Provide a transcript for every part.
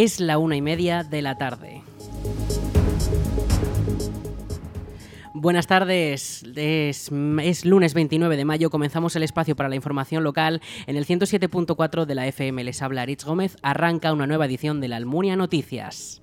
Es la una y media de la tarde. Buenas tardes, es, es, lunes 29 de mayo, comenzamos el espacio para la información local en el 107.4 de la FM. Les habla Aritz Gómez, arranca una nueva edición de la Almunia Noticias.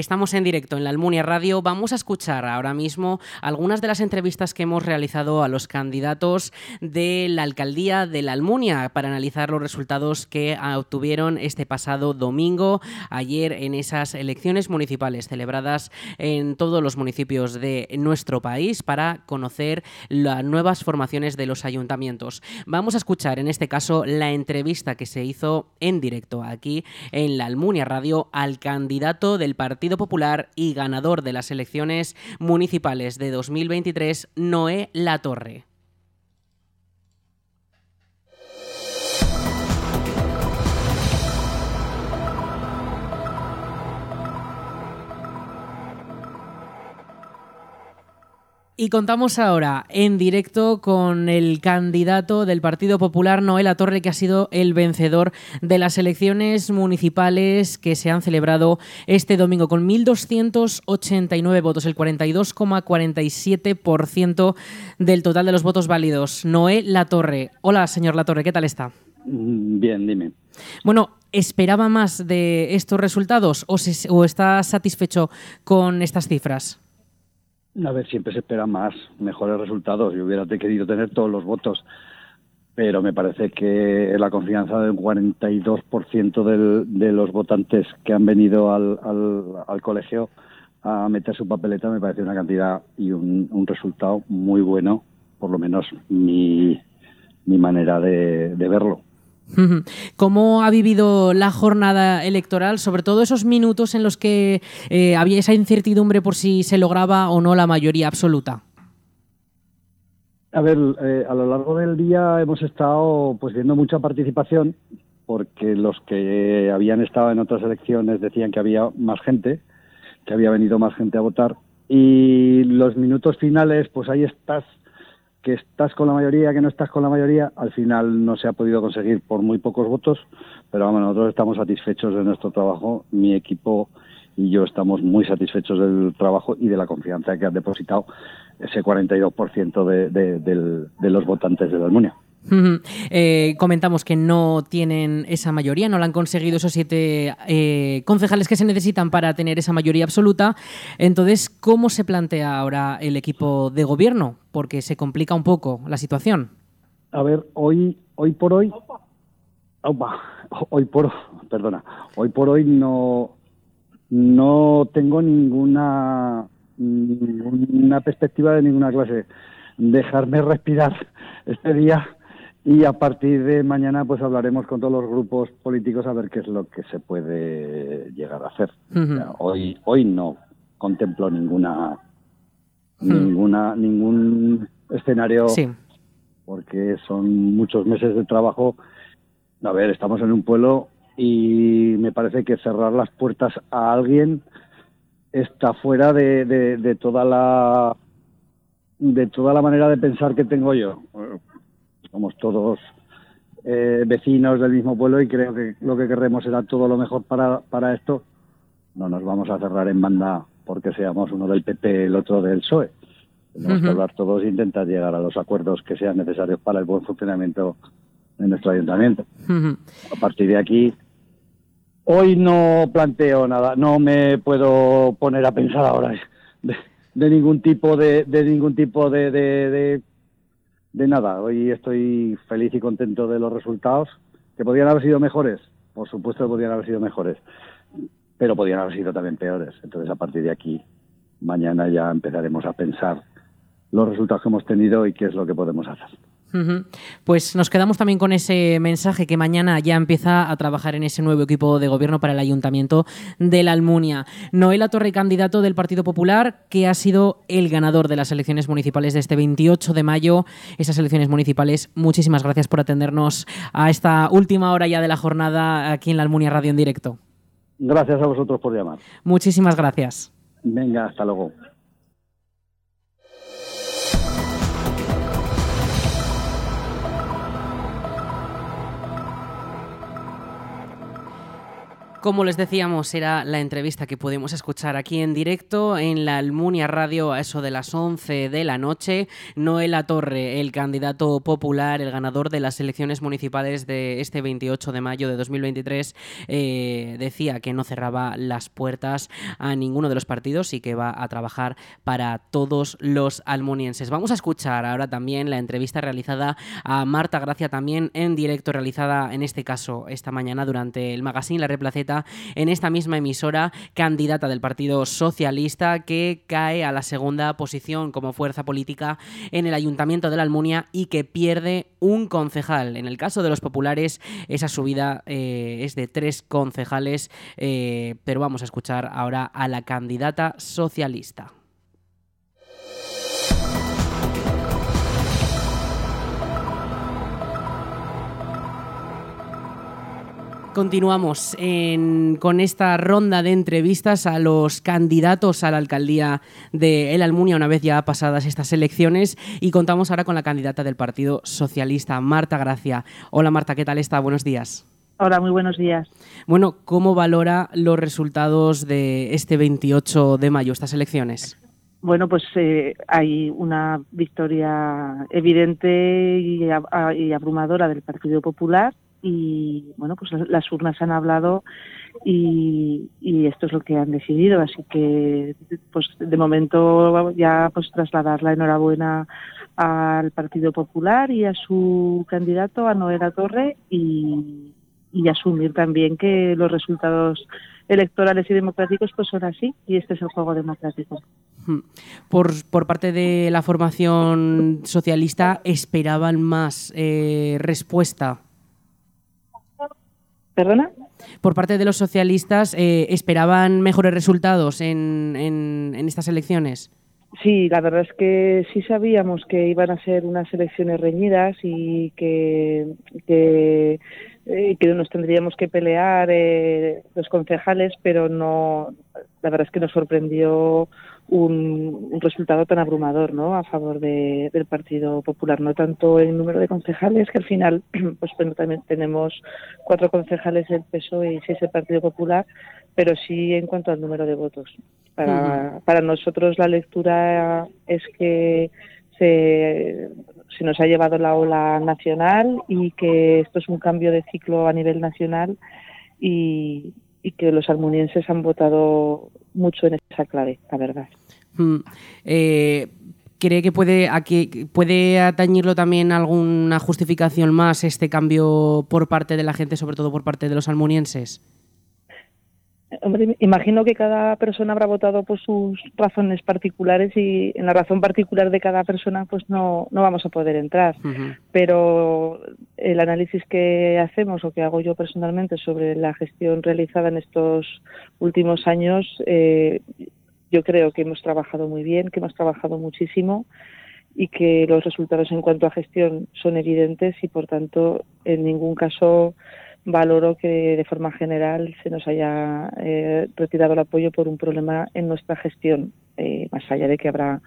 Estamos en directo en la Almunia Radio. Vamos a escuchar ahora mismo algunas de las entrevistas que hemos realizado a los candidatos de la alcaldía de la Almunia para analizar los resultados que obtuvieron este pasado domingo, ayer en esas elecciones municipales celebradas en todos los municipios de nuestro país para conocer las nuevas formaciones de los ayuntamientos. Vamos a escuchar en este caso la entrevista que se hizo en directo aquí en la Almunia Radio al candidato del partido Partido Popular y ganador de las elecciones municipales de 2023, Noé Latorre. Y contamos ahora en directo con el candidato del Partido Popular, Noel Torre, que ha sido el vencedor de las elecciones municipales que se han celebrado este domingo con 1.289 votos, el 42,47% del total de los votos válidos. Noel Latorre. Hola, señor Latorre, ¿qué tal está? Bien, dime. Bueno, ¿esperaba más de estos resultados o, o está satisfecho con estas cifras? A ver, siempre se espera más, mejores resultados. Yo hubiera querido tener todos los votos, pero me parece que la confianza del 42% del, de los votantes que han venido al, al, colegio a meter su papeleta me parece una cantidad y un, un resultado muy bueno, por lo menos mi, mi manera de verlo. ¿Cómo ha vivido la jornada electoral, sobre todo esos minutos en los que eh, había esa incertidumbre por si se lograba o no la mayoría absoluta? A ver, eh, a lo largo del día hemos estado pues viendo mucha participación porque los que habían estado en otras elecciones decían que había más gente, que había venido más gente a votar y los minutos finales pues ahí estás que estás con la mayoría, que no estás con la mayoría, al final no se ha podido conseguir por muy pocos votos, pero vamos, nosotros estamos satisfechos de nuestro trabajo, mi equipo y yo estamos muy satisfechos del trabajo y de la confianza que ha depositado ese 42% de, de, de, de los votantes de la Almunia. Eh, comentamos que no tienen esa mayoría, no la han conseguido esos siete eh, concejales que se necesitan para tener esa mayoría absoluta. Entonces, ¿cómo se plantea ahora el equipo de gobierno? Porque se complica un poco la situación. A ver, hoy, hoy por hoy, hoy por, perdona, hoy por hoy no, no tengo ninguna, ninguna perspectiva de ninguna clase. Dejarme respirar este día y a partir de mañana pues hablaremos con todos los grupos políticos a ver qué es lo que se puede llegar a hacer. hoy hoy no contemplo ninguna ninguna ningún escenario porque son muchos meses de trabajo. A ver, estamos en un pueblo y me parece que cerrar las puertas a alguien está fuera de, de, de toda la de toda la manera de pensar que tengo yo somos todos eh, vecinos del mismo pueblo y creo que lo que queremos será todo lo mejor para, para esto. No nos vamos a cerrar en banda porque seamos uno del PP, el otro del PSOE. Tenemos que hablar todos e intentar llegar a los acuerdos que sean necesarios para el buen funcionamiento de nuestro ayuntamiento. A partir de aquí, hoy no planteo nada, no me puedo poner a pensar ahora de, ningún tipo de, de ningún tipo de, de de nada, hoy estoy feliz y contento de los resultados. ¿Que podían haber sido mejores? Por supuesto que podían haber sido mejores, pero podían haber sido también peores. Entonces, a partir de aquí, mañana ya empezaremos a pensar los resultados que hemos tenido y qué es lo que podemos hacer. Pues nos quedamos también con ese mensaje que mañana ya empieza a trabajar en ese nuevo equipo de gobierno para el Ayuntamiento de la Almunia. Noela Torre, candidato del Partido Popular, que ha sido el ganador de las elecciones municipales de este 28 de mayo. Esas elecciones municipales, muchísimas gracias por atendernos a esta última hora ya de la jornada aquí en la Almunia Radio en directo. Gracias a vosotros por llamar. Muchísimas gracias. Venga, hasta luego. Como les decíamos, era la entrevista que pudimos escuchar aquí en directo en la Almunia Radio a eso de las 11 de la noche. Noela Torre, el candidato popular, el ganador de las elecciones municipales de este 28 de mayo de 2023, eh, decía que no cerraba las puertas a ninguno de los partidos y que va a trabajar para todos los almunienses. Vamos a escuchar ahora también la entrevista realizada a Marta Gracia, también en directo, realizada en este caso esta mañana durante el magazine La Replaceta en esta misma emisora, candidata del Partido Socialista, que cae a la segunda posición como fuerza política en el Ayuntamiento de la Almunia y que pierde un concejal. En el caso de los populares, esa subida eh, es de tres concejales, eh, pero vamos a escuchar ahora a la candidata socialista. Continuamos con esta ronda de entrevistas a los candidatos a la alcaldía de El Almunia una vez ya pasadas estas elecciones y contamos ahora con la candidata del Partido Socialista, Marta Gracia. Hola Marta, ¿qué tal está? Buenos días. Hola, muy buenos días. Bueno, ¿cómo valora los resultados de este 28 de mayo, estas elecciones? Bueno, pues eh, hay una victoria evidente y abrumadora del Partido Popular y bueno pues las urnas han hablado y, esto es lo que han decidido así que pues de momento ya pues trasladar la enhorabuena al Partido Popular y a su candidato a Noela Torre y, y asumir también que los resultados electorales y democráticos pues son así y este es el juego democrático. Hmm. Por, por parte de la formación socialista esperaban más eh, respuesta ¿Perdona? Por parte de los socialistas, eh, ¿esperaban mejores resultados en, en, estas elecciones? Sí, la verdad es que sí sabíamos que iban a ser unas elecciones reñidas y que, que, eh, que nos tendríamos que pelear eh, los concejales, pero no, la verdad es que nos sorprendió un, resultado tan abrumador ¿no? a favor de, del Partido Popular, no tanto el número de concejales, que al final pues bueno, también tenemos cuatro concejales del PSOE y seis del Partido Popular, pero sí en cuanto al número de votos. Para, para nosotros la lectura es que se, se nos ha llevado la ola nacional y que esto es un cambio de ciclo a nivel nacional y, y que los almunienses han votado mucho en esa clave, la verdad. Mm, eh, ¿Cree que puede, aquí, puede atañirlo también alguna justificación más este cambio por parte de la gente, sobre todo por parte de los almunienses? Imagino que cada persona habrá votado por sus razones particulares y en la razón particular de cada persona pues no, no vamos a poder entrar. Pero el análisis que hacemos o que hago yo personalmente sobre la gestión realizada en estos últimos años, eh, yo creo que hemos trabajado muy bien, que hemos trabajado muchísimo y que los resultados en cuanto a gestión son evidentes y por tanto en ningún caso valoro que de forma general se nos haya eh, retirado el apoyo por un problema en nuestra gestión, eh, más allá de que habrá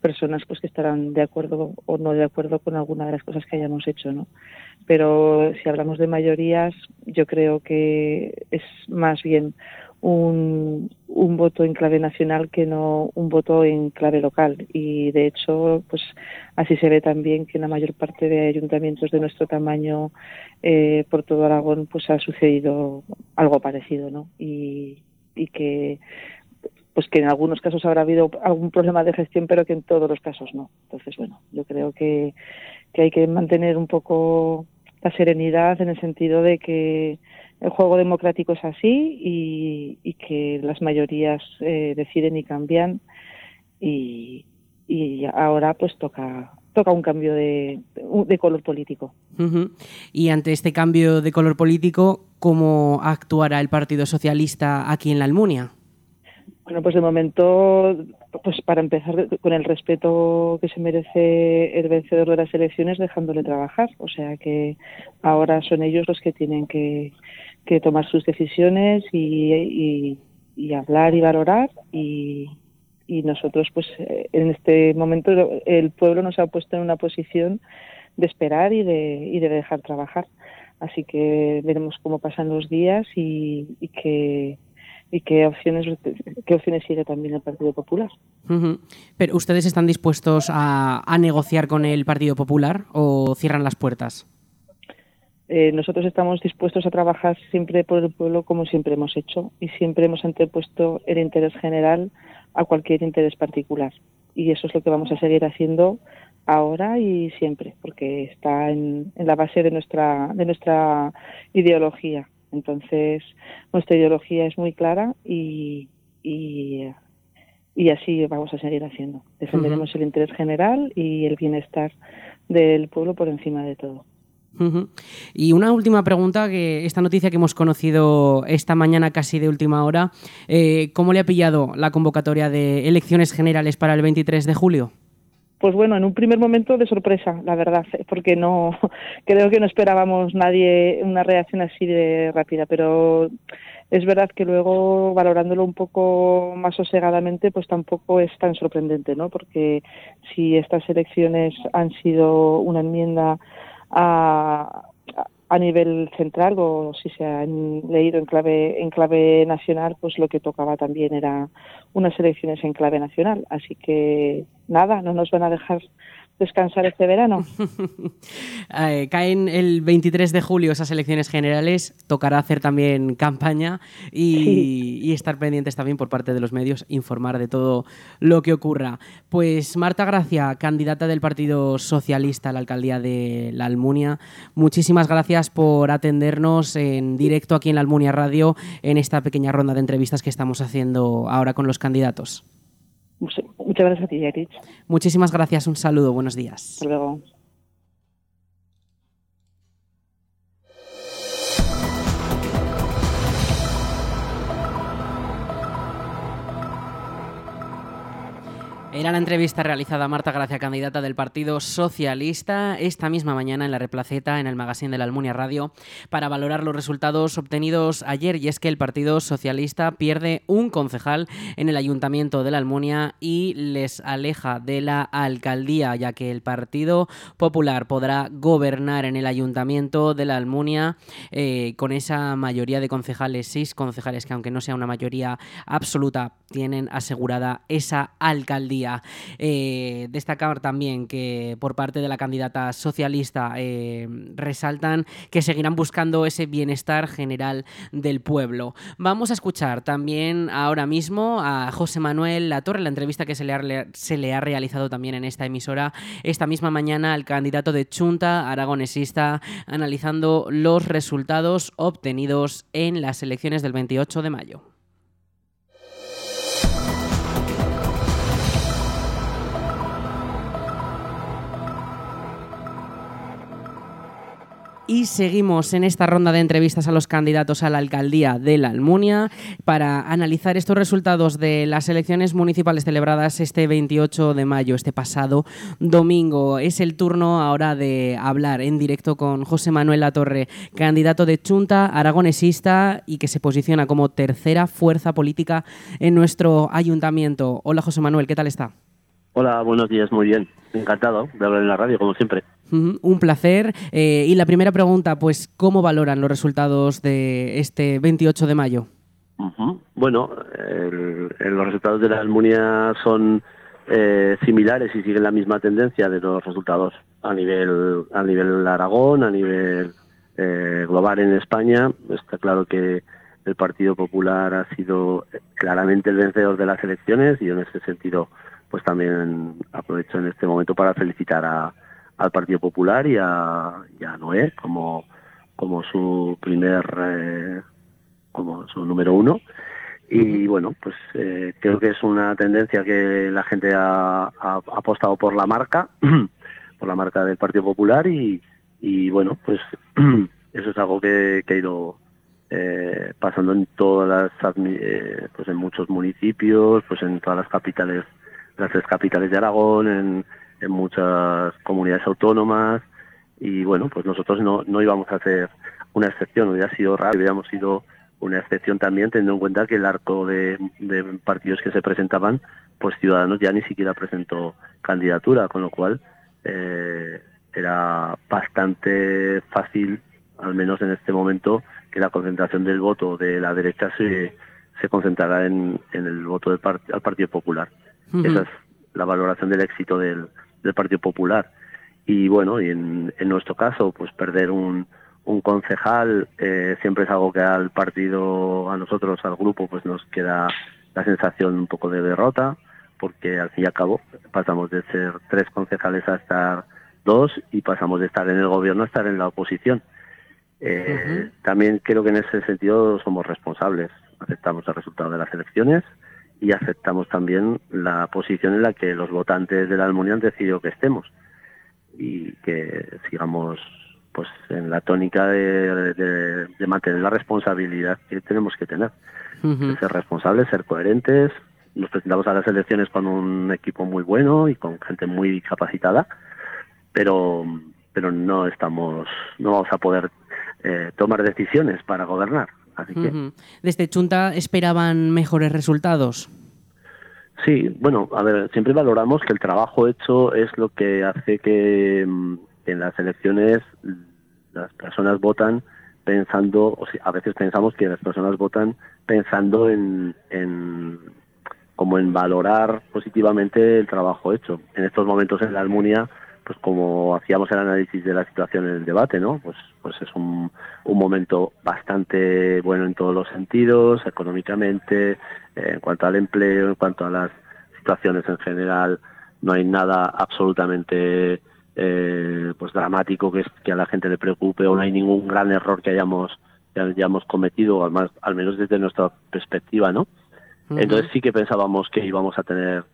personas pues que estarán de acuerdo o no de acuerdo con alguna de las cosas que hayamos hecho, ¿no? Pero si hablamos de mayorías, yo creo que es más bien un, un voto en clave nacional que no un voto en clave local. Y de hecho pues así se ve también que en la mayor parte de ayuntamientos de nuestro tamaño eh, por todo Aragón pues ha sucedido algo parecido no y, y que pues que en algunos casos habrá habido algún problema de gestión pero que en todos los casos no. Entonces bueno yo creo que, que hay que mantener un poco la serenidad en el sentido de que el juego democrático es así y, que las mayorías eh, deciden y cambian y, ahora pues toca toca un cambio de, color político. Y ante este cambio de color político, ¿cómo actuará el Partido Socialista aquí en la Almunia? Bueno, pues de momento, pues para empezar con el respeto que se merece el vencedor de las elecciones, dejándole trabajar. O sea que ahora son ellos los que tienen que, que tomar sus decisiones y, hablar y valorar y, nosotros pues eh, en este momento el pueblo nos ha puesto en una posición de esperar y de, y de dejar trabajar. Así que veremos cómo pasan los días y, y qué y qué opciones qué opciones sigue también el Partido Popular. Pero ustedes están dispuestos a, a negociar con el Partido Popular o cierran las puertas. Eh, nosotros estamos dispuestos a trabajar siempre por el pueblo como siempre hemos hecho y siempre hemos antepuesto el interés general a cualquier interés particular. Y eso es lo que vamos a seguir haciendo ahora y siempre, porque está en, la base de nuestra, de nuestra ideología. Entonces, nuestra ideología es muy clara y, y, así vamos a seguir haciendo. Defenderemos el interés general y el bienestar del pueblo por encima de todo. Y una última pregunta, que esta noticia que hemos conocido esta mañana casi de última hora, eh, ¿cómo le ha pillado la convocatoria de elecciones generales para el 23 de julio? Pues bueno, en un primer momento de sorpresa, la verdad, porque no creo que no esperábamos nadie una reacción así de rápida, pero es verdad que luego valorándolo un poco más sosegadamente, pues tampoco es tan sorprendente, ¿no? Porque si estas elecciones han sido una enmienda a, a nivel central o si se han leído en clave en clave nacional pues lo que tocaba también era unas elecciones en clave nacional. Así que nada no nos van a dejar descansar este verano. Eh, caen el 23 de julio esas elecciones generales, tocará hacer también campaña y, estar pendientes también por parte de los medios, informar de todo lo que ocurra. Pues Marta Gracia, candidata del Partido Socialista a la alcaldía de La Almunia, muchísimas gracias por atendernos en directo aquí en La Almunia Radio en esta pequeña ronda de entrevistas que estamos haciendo ahora con los candidatos. Muchas gracias a ti. Muchísimas gracias, un saludo, buenos días. Hasta luego. Era la entrevista realizada a Marta Gracia, candidata del Partido Socialista, esta misma mañana en la Replaceta, en el magazine de la Almunia Radio, para valorar los resultados obtenidos ayer. Y es que el Partido Socialista pierde un concejal en el Ayuntamiento de la Almunia y les aleja de la alcaldía, ya que el Partido Popular podrá gobernar en el Ayuntamiento de la Almunia eh, con esa mayoría de concejales, seis concejales, que aunque no sea una mayoría absoluta, tienen asegurada esa alcaldía. Eh, destacar también que por parte de la candidata socialista eh, resaltan que seguirán buscando ese bienestar general del pueblo. Vamos a escuchar también ahora mismo a José Manuel Latorre, la entrevista que se le, ha, se le ha realizado también en esta emisora esta misma mañana al candidato de Chunta aragonesista, analizando los resultados obtenidos en las elecciones del 28 de mayo. Y seguimos en esta ronda de entrevistas a los candidatos a la alcaldía de la Almunia para analizar estos resultados de las elecciones municipales celebradas este 28 de mayo, este pasado domingo. Es el turno ahora de hablar en directo con José Manuel Latorre, candidato de Chunta, aragonesista y que se posiciona como tercera fuerza política en nuestro ayuntamiento. Hola José Manuel, ¿qué tal está? Hola, buenos días, muy bien. Encantado de hablar en la radio, como siempre. Un placer. Eh, y la primera pregunta, pues, ¿cómo valoran los resultados de este 28 de mayo? Bueno, los resultados de la Almunia son eh, similares y siguen la misma tendencia de los resultados a nivel a nivel Aragón, a nivel eh, global en España. Está claro que el Partido Popular ha sido claramente el vencedor de las elecciones y en ese sentido, pues también aprovecho en este momento para felicitar a, al Partido Popular y a, Noé como, como su primer, eh, como su número uno. Y bueno, pues eh, creo que es una tendencia que la gente ha, apostado por la marca, por la marca del Partido Popular y, y bueno, pues eso es algo que, que ha ido eh, pasando en todas las, pues en muchos municipios, pues en todas las capitales, las tres capitales de Aragón, en, en muchas comunidades autónomas y bueno, pues nosotros no, no íbamos a hacer una excepción, hubiera sido raro, hubiéramos sido una excepción también teniendo en cuenta que el arco de, partidos que se presentaban, pues Ciudadanos ya ni siquiera presentó candidatura, con lo cual eh, era bastante fácil, al menos en este momento, que la concentración del voto de la derecha se, se concentrará en, el voto del al Partido Popular. Esa es la valoración del éxito del, del Partido Popular. Y bueno, y en, en nuestro caso, pues perder un, un concejal eh, siempre es algo que al partido, a nosotros, al grupo, pues nos queda la sensación un poco de derrota, porque al fin y al cabo pasamos de ser tres concejales a estar dos y pasamos de estar en el gobierno a estar en la oposición. Eh, también creo que en ese sentido somos responsables. Aceptamos el resultado de las elecciones y aceptamos también la posición en la que los votantes de la Almunia han decidido que estemos y que sigamos pues en la tónica de, mantener la responsabilidad que tenemos que tener. Ser responsables, ser coherentes. Nos presentamos a las elecciones con un equipo muy bueno y con gente muy capacitada, pero, pero no estamos, no vamos a poder eh, tomar decisiones para gobernar. Así que... ¿Desde Chunta esperaban mejores resultados? Sí, bueno, a ver, siempre valoramos que el trabajo hecho es lo que hace que mm, en las elecciones las personas votan pensando, o sea, a veces pensamos que las personas votan pensando en, en como en valorar positivamente el trabajo hecho. En estos momentos en la Almunia, pues como hacíamos el análisis de la situación en el debate, ¿no? Pues, pues es un, un momento bastante bueno en todos los sentidos, económicamente, eh, en cuanto al empleo, en cuanto a las situaciones en general, no hay nada absolutamente eh, pues dramático que, es, que a la gente le preocupe o no hay ningún gran error que hayamos, que hayamos cometido, al, al menos desde nuestra perspectiva, ¿no? Entonces sí que pensábamos que íbamos a tener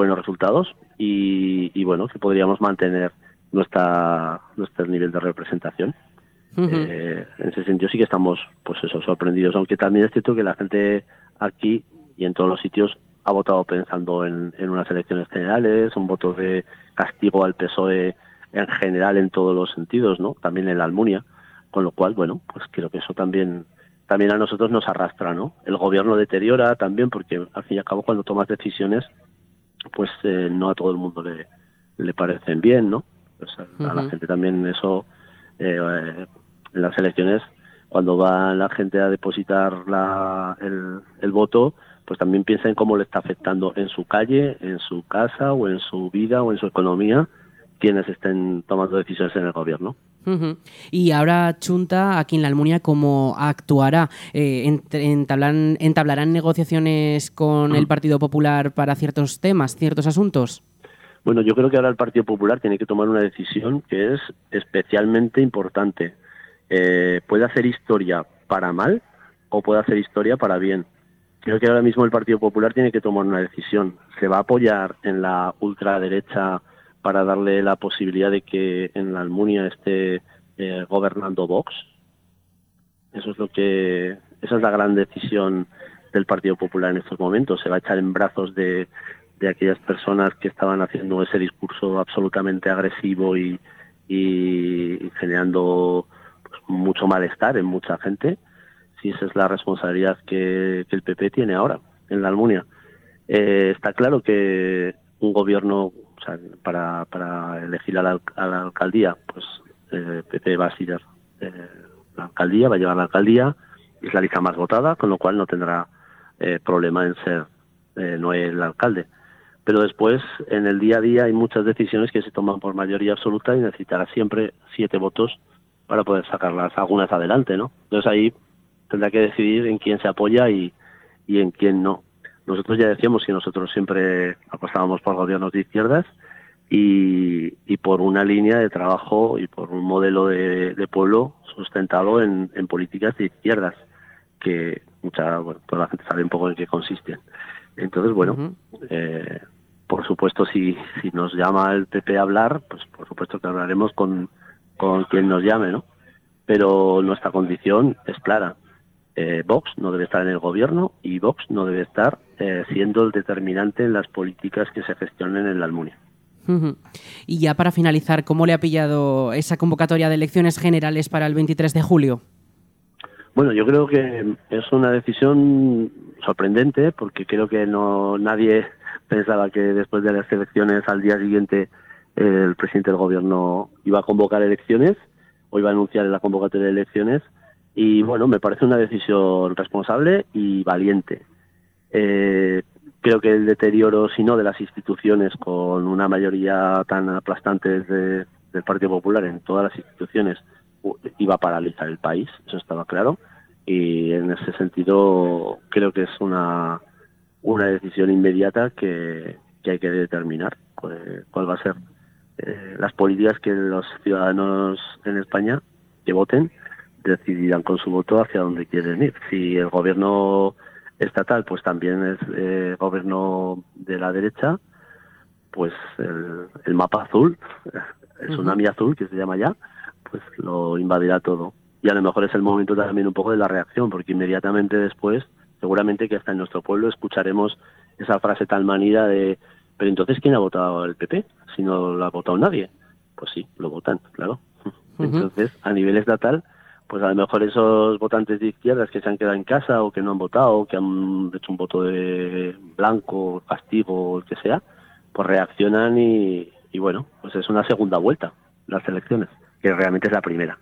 buenos resultados y, bueno, que podríamos mantener nuestra nuestro nivel de representación. Eh, en ese sentido sí que estamos pues eso sorprendidos, aunque también es cierto que la gente aquí y en todos los sitios ha votado pensando en, en unas elecciones generales, un voto de castigo al PSOE en general en todos los sentidos, ¿no? También en la Almunia, con lo cual, bueno, pues creo que eso también también a nosotros nos arrastra, ¿no? El gobierno deteriora también porque al fin y al cabo cuando tomas decisiones, pues eh, no a todo el mundo le, le parecen bien, ¿no? Pues a, la gente también eso eh, en las elecciones cuando va la gente a depositar la, el, el voto, pues también piensa en cómo le está afectando en su calle, en su casa o en su vida o en su economía quienes estén tomando decisiones en el gobierno. Y ahora Chunta, aquí en la Almunia, ¿cómo actuará? Eh, entablan, ¿Entablarán negociaciones con el Partido Popular para ciertos temas, ciertos asuntos? Bueno, yo creo que ahora el Partido Popular tiene que tomar una decisión que es especialmente importante. Eh, puede hacer historia para mal o puede hacer historia para bien. Creo que ahora mismo el Partido Popular tiene que tomar una decisión. ¿Se va a apoyar en la ultraderecha para darle la posibilidad de que en la Almunia esté eh, gobernando Vox. Eso es lo que, esa es la gran decisión del Partido Popular en estos momentos. Se va a echar en brazos de, aquellas personas que estaban haciendo ese discurso absolutamente agresivo y, y generando pues, mucho malestar en mucha gente. Si esa es la responsabilidad que, el PP tiene ahora en la Almunia. Eh, está claro que un gobierno o sea, para, para elegir a la, alcaldía, pues eh, PP va a ser eh, la alcaldía, va a llevar la alcaldía, es la lista más votada, con lo cual no tendrá eh, problema en ser eh, no el alcalde. Pero después, en el día a día, hay muchas decisiones que se toman por mayoría absoluta y necesitará siempre siete votos para poder sacarlas algunas adelante, ¿no? Entonces ahí tendrá que decidir en quién se apoya y, y en quién no. Nosotros ya decíamos que nosotros siempre apostábamos por gobiernos de izquierdas y, por una línea de trabajo y por un modelo de, pueblo sustentado en, políticas de izquierdas, que mucha, bueno, toda la gente sabe un poco en qué consisten. Entonces, bueno, eh, por supuesto, si, si nos llama el PP a hablar, pues por supuesto que hablaremos con, con quien nos llame, ¿no? Pero nuestra condición es clara. Eh, Vox no debe estar en el gobierno y Vox no debe estar eh, siendo el determinante en las políticas que se gestionen en la Almunia. Y ya para finalizar, ¿cómo le ha pillado esa convocatoria de elecciones generales para el 23 de julio? Bueno, yo creo que es una decisión sorprendente porque creo que no nadie pensaba que después de las elecciones al día siguiente el presidente del gobierno iba a convocar elecciones hoy va a anunciar la convocatoria de elecciones y bueno, me parece una decisión responsable y valiente. Eh, creo que el deterioro, si no de las instituciones, con una mayoría tan aplastante del Partido Popular en todas las instituciones, iba a paralizar el país, eso estaba claro. Y en ese sentido creo que es una, una decisión inmediata que, hay que determinar cuál, va a ser eh, las políticas que los ciudadanos en España que voten decidirán con su voto hacia dónde quieren ir. Si el gobierno estatal pues también es eh, gobierno de la derecha, pues el, mapa azul, el tsunami azul que se llama ya, pues lo invadirá todo. Y a lo mejor es el momento también un poco de la reacción, porque inmediatamente después, seguramente que hasta en nuestro pueblo escucharemos esa frase tan manida de, pero entonces ¿quién ha votado el PP? Si no lo ha votado nadie. Pues sí, lo votan, claro. Entonces, a nivel estatal, pues a lo mejor esos votantes de izquierdas que se han quedado en casa o que no han votado, o que han hecho un voto de blanco, castigo, o el que sea, pues reaccionan y, y bueno, pues es una segunda vuelta las elecciones, que realmente es la primera.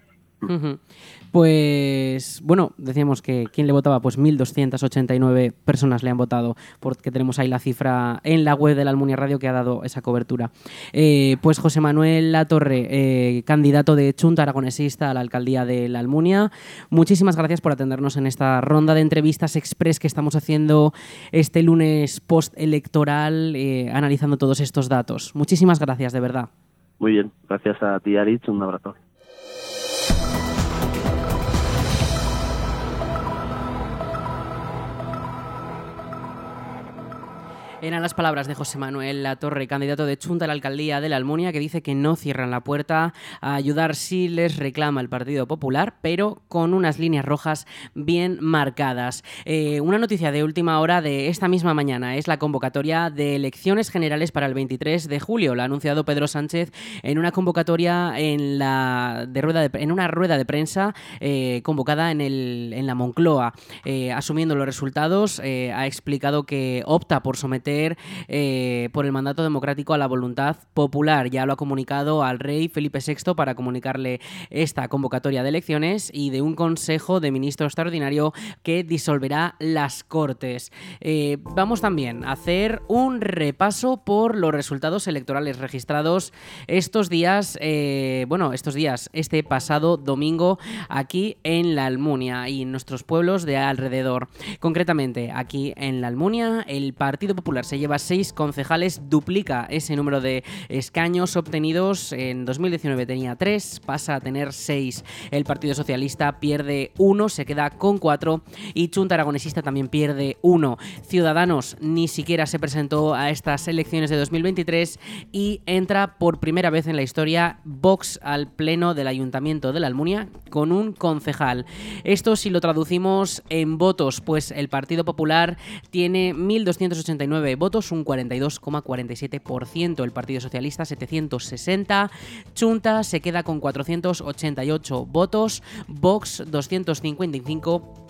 Pues bueno, decíamos que ¿quién le votaba? Pues 1.289 personas le han votado, porque tenemos ahí la cifra en la web de la Almunia Radio que ha dado esa cobertura. Eh, pues José Manuel Latorre, eh, candidato de Chunta Aragonesista a la alcaldía de la Almunia, muchísimas gracias por atendernos en esta ronda de entrevistas express que estamos haciendo este lunes postelectoral, eh, analizando todos estos datos. Muchísimas gracias, de verdad. Muy bien, gracias a ti, Aritz, un abrazo. Eran las palabras de José Manuel Latorre, candidato de Chunta a la alcaldía de la Almunia, que dice que no cierran la puerta a ayudar si les reclama el Partido Popular, pero con unas líneas rojas bien marcadas. Eh, una noticia de última hora de esta misma mañana es la convocatoria de elecciones generales para el 23 de julio. Lo ha anunciado Pedro Sánchez en una convocatoria en, la, de rueda en una rueda de prensa eh, convocada en la Moncloa. Eh, asumiendo los resultados, ha explicado que opta por someter eh, por el mandato democrático a la voluntad popular. Ya lo ha comunicado al rey Felipe VI para comunicarle esta convocatoria de elecciones y de un Consejo de Ministros extraordinario que disolverá las Cortes. Eh, vamos también a hacer un repaso por los resultados electorales registrados estos días, eh, bueno, estos días, este pasado domingo aquí en la Almunia y en nuestros pueblos de alrededor. Concretamente, aquí en la Almunia, el Partido Popular se lleva seis concejales, duplica ese número de escaños obtenidos. En 2019 tenía tres, pasa a tener seis. El Partido Socialista pierde uno, se queda con cuatro. Y Chunta Aragonesista también pierde uno. Ciudadanos ni siquiera se presentó a estas elecciones de 2023 y entra por primera vez en la historia Vox al pleno del Ayuntamiento de la Almunia con un concejal. Esto si lo traducimos en votos, pues el Partido Popular tiene 1.289 votos, un 42,47%. El Partido Socialista 760. Chunta se queda con 488 votos. Vox 255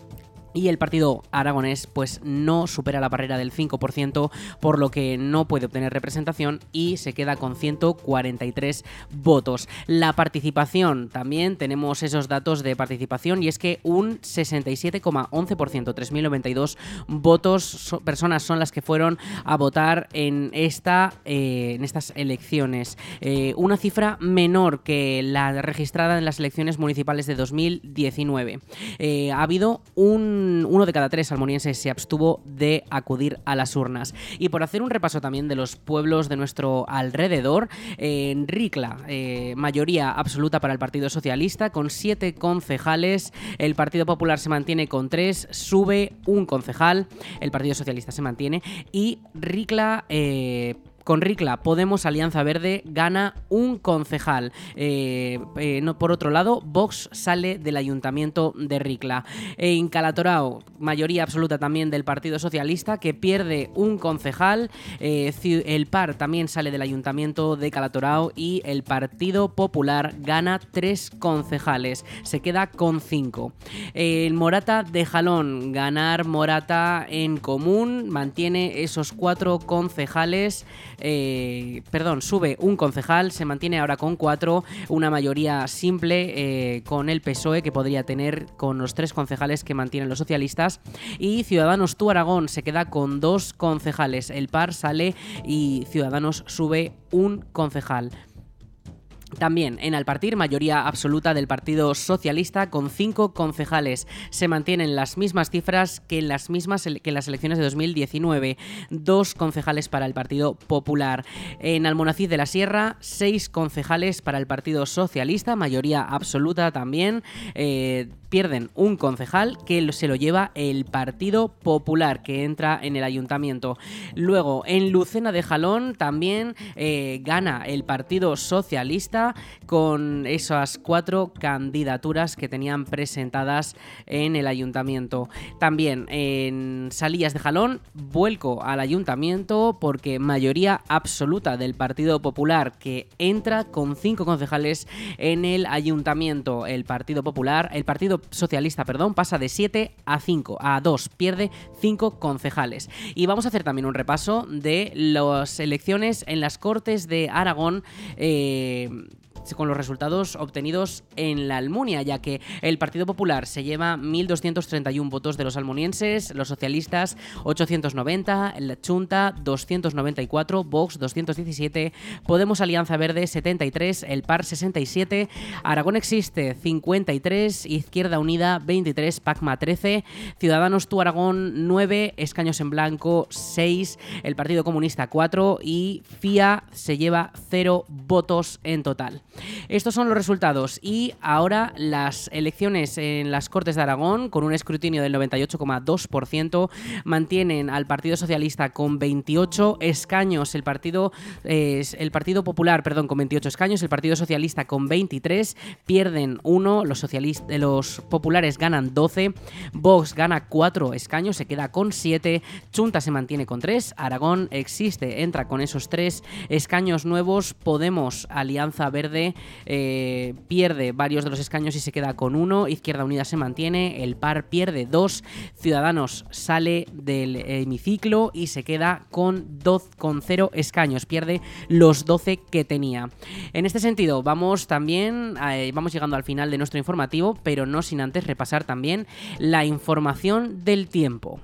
y el partido aragonés pues no supera la barrera del 5%, por lo que no puede obtener representación y se queda con 143 votos. La participación, también tenemos esos datos de participación y es que un 67,11%, 3.092 votos, personas son las que fueron a votar en, esta, eh, en estas elecciones. Eh, una cifra menor que la registrada en las elecciones municipales de 2019. Eh, ha habido un uno de cada tres almonienses se abstuvo de acudir a las urnas. Y por hacer un repaso también de los pueblos de nuestro alrededor, en Ricla, eh, mayoría absoluta para el Partido Socialista, con siete concejales, el Partido Popular se mantiene con tres, sube un concejal, el Partido Socialista se mantiene, y Ricla... Eh, con Ricla, Podemos Alianza Verde gana un concejal. Eh, eh, no, por otro lado, Vox sale del ayuntamiento de Ricla. En Calatorao, mayoría absoluta también del Partido Socialista, que pierde un concejal. Eh, el PAR también sale del ayuntamiento de Calatorao y el Partido Popular gana tres concejales. Se queda con cinco. El Morata de Jalón, ganar Morata en común, mantiene esos cuatro concejales eh, perdón, sube un concejal, se mantiene ahora con cuatro, una mayoría simple eh, con el PSOE que podría tener con los tres concejales que mantienen los socialistas y Ciudadanos Tú Aragón se queda con dos concejales, el par sale y Ciudadanos sube un concejal. También en Alpartir, mayoría absoluta del Partido Socialista con cinco concejales. Se mantienen las mismas cifras que en las mismas que las elecciones de 2019. Dos concejales para el Partido Popular. En Almonacid de la Sierra, seis concejales para el Partido Socialista, mayoría absoluta también. Eh, pierden un concejal que se lo lleva el Partido Popular, que entra en el ayuntamiento. Luego, en Lucena de Jalón también eh, gana el Partido Socialista con esas cuatro candidaturas que tenían presentadas en el ayuntamiento. También en Salillas de Jalón, vuelco al ayuntamiento porque mayoría absoluta del Partido Popular que entra con cinco concejales en el ayuntamiento. El Partido Popular, el Partido Socialista, perdón, pasa de 7 a 5, a 2, pierde 5 concejales. Y vamos a hacer también un repaso de las elecciones en las Cortes de Aragón. Eh, con los resultados obtenidos en la Almunia, ya que el Partido Popular se lleva 1.231 votos de los almonienses, los socialistas 890, la Chunta 294, Vox 217, Podemos Alianza Verde 73, el PAR 67, Aragón Existe 53, Izquierda Unida 23, PACMA 13, Ciudadanos Tu Aragón 9, Escaños en Blanco 6, el Partido Comunista 4 y FIA se lleva 0 votos en total. Estos son los resultados. Y ahora las elecciones en las Cortes de Aragón con un escrutinio del 98,2% mantienen al Partido Socialista con 28 escaños, el Partido el Partido Popular, perdón, con 28 escaños, el Partido Socialista con 23, pierden uno, los socialistas los populares ganan 12, Vox gana 4 escaños, se queda con 7, Chunta se mantiene con 3, Aragón existe, entra con esos 3 escaños nuevos, Podemos Alianza Verde eh, pierde varios de los escaños y se queda con uno, Izquierda Unida se mantiene, el PAR pierde dos, Ciudadanos sale del hemiciclo y se queda con, dos, con cero escaños, pierde los 12 que tenía. En este sentido, vamos también, eh, vamos llegando al final de nuestro informativo, pero no sin antes repasar también la información del tiempo.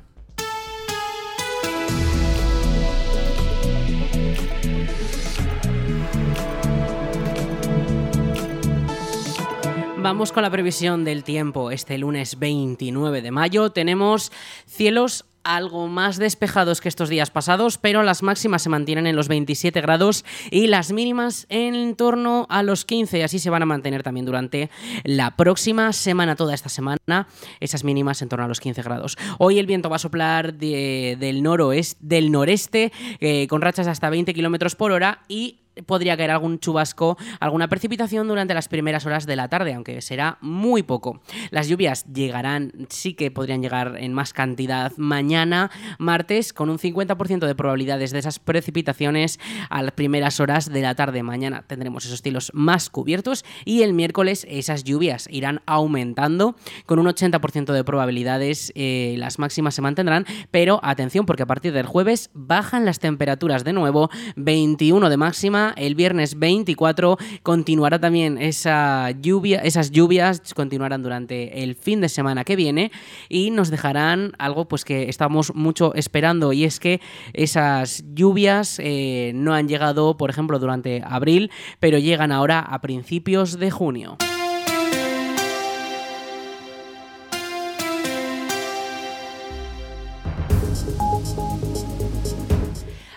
Vamos con la previsión del tiempo. Este lunes 29 de mayo tenemos cielos algo más despejados que estos días pasados, pero las máximas se mantienen en los 27 grados y las mínimas en torno a los 15. Así se van a mantener también durante la próxima semana, toda esta semana, esas mínimas en torno a los 15 grados. Hoy el viento va a soplar del noroeste, del noreste, eh, con rachas hasta 20 kilómetros por hora y podría caer algún chubasco, alguna precipitación durante las primeras horas de la tarde, aunque será muy poco. Las lluvias llegarán, sí que podrían llegar en más cantidad mañana, martes, con un 50% de probabilidades de esas precipitaciones a las primeras horas de la tarde. Mañana tendremos esos cielos más cubiertos y el miércoles esas lluvias irán aumentando con un 80% de probabilidades. Eh, las máximas se mantendrán, pero atención porque a partir del jueves bajan las temperaturas de nuevo, 21 de máxima el viernes 24 continuará también esa lluvia, esas lluvias continuarán durante el fin de semana que viene y nos dejarán algo pues que estamos mucho esperando y es que esas lluvias eh, no han llegado, por ejemplo, durante abril, pero llegan ahora a principios de junio.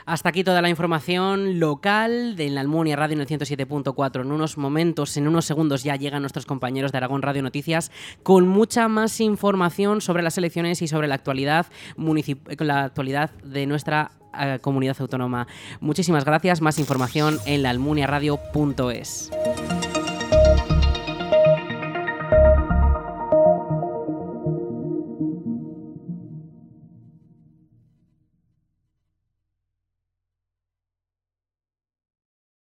Hasta aquí toda la información local de la Almunia Radio en el 107.4. En unos momentos, en unos segundos ya llegan nuestros compañeros de Aragón Radio Noticias con mucha más información sobre las elecciones y sobre la actualidad, la actualidad de nuestra eh, comunidad autónoma. Muchísimas gracias. Más información en laalmuniaradio.es.